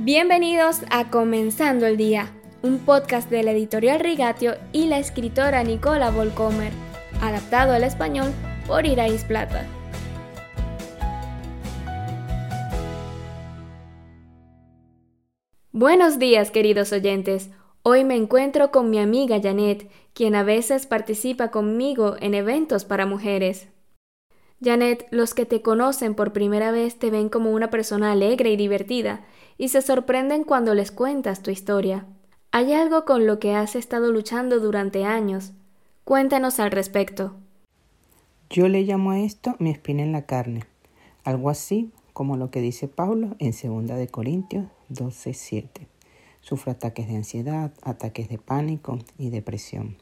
Bienvenidos a Comenzando el Día, un podcast de la editorial Rigatio y la escritora Nicola Volcomer, adaptado al español por Irais Plata. Buenos días, queridos oyentes. Hoy me encuentro con mi amiga Janet, quien a veces participa conmigo en eventos para mujeres. Janet, los que te conocen por primera vez te ven como una persona alegre y divertida, y se sorprenden cuando les cuentas tu historia. Hay algo con lo que has estado luchando durante años. Cuéntanos al respecto. Yo le llamo a esto mi espina en la carne, algo así como lo que dice Pablo en 2 de Corintios 12:7. Sufro ataques de ansiedad, ataques de pánico y depresión.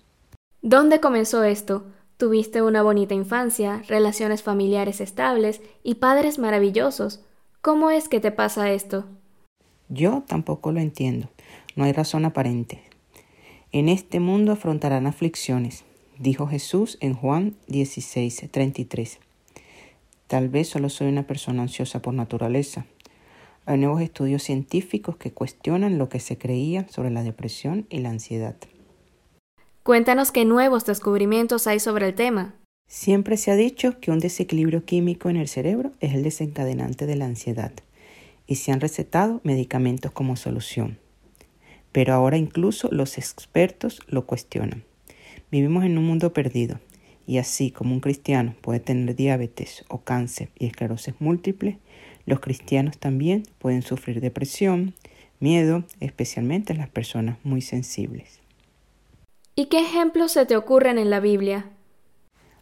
¿Dónde comenzó esto? Tuviste una bonita infancia, relaciones familiares estables y padres maravillosos. ¿Cómo es que te pasa esto? Yo tampoco lo entiendo. No hay razón aparente. En este mundo afrontarán aflicciones, dijo Jesús en Juan 16:33. Tal vez solo soy una persona ansiosa por naturaleza. Hay nuevos estudios científicos que cuestionan lo que se creía sobre la depresión y la ansiedad. Cuéntanos qué nuevos descubrimientos hay sobre el tema. Siempre se ha dicho que un desequilibrio químico en el cerebro es el desencadenante de la ansiedad y se han recetado medicamentos como solución. Pero ahora incluso los expertos lo cuestionan. Vivimos en un mundo perdido y así como un cristiano puede tener diabetes o cáncer y esclerosis múltiple, los cristianos también pueden sufrir depresión, miedo, especialmente las personas muy sensibles. ¿Y qué ejemplos se te ocurren en la Biblia?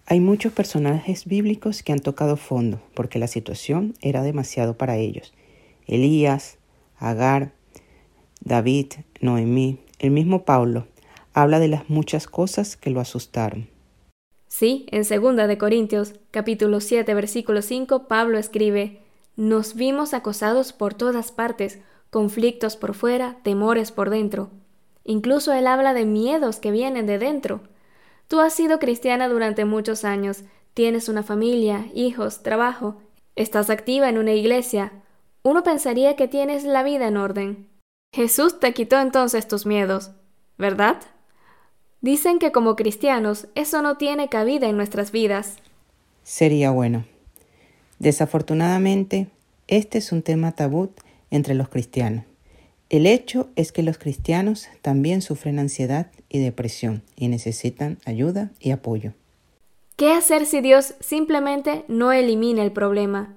Hay muchos personajes bíblicos que han tocado fondo porque la situación era demasiado para ellos. Elías, Agar, David, Noemí, el mismo Pablo, habla de las muchas cosas que lo asustaron. Sí, en 2 de Corintios, capítulo 7, versículo 5, Pablo escribe: Nos vimos acosados por todas partes, conflictos por fuera, temores por dentro. Incluso él habla de miedos que vienen de dentro. Tú has sido cristiana durante muchos años, tienes una familia, hijos, trabajo, estás activa en una iglesia. Uno pensaría que tienes la vida en orden. Jesús te quitó entonces tus miedos, ¿verdad? Dicen que como cristianos eso no tiene cabida en nuestras vidas. Sería bueno. Desafortunadamente, este es un tema tabú entre los cristianos. El hecho es que los cristianos también sufren ansiedad y depresión y necesitan ayuda y apoyo. ¿Qué hacer si Dios simplemente no elimina el problema?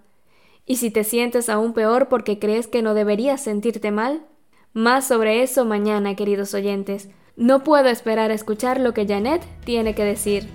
¿Y si te sientes aún peor porque crees que no deberías sentirte mal? Más sobre eso mañana, queridos oyentes. No puedo esperar a escuchar lo que Janet tiene que decir.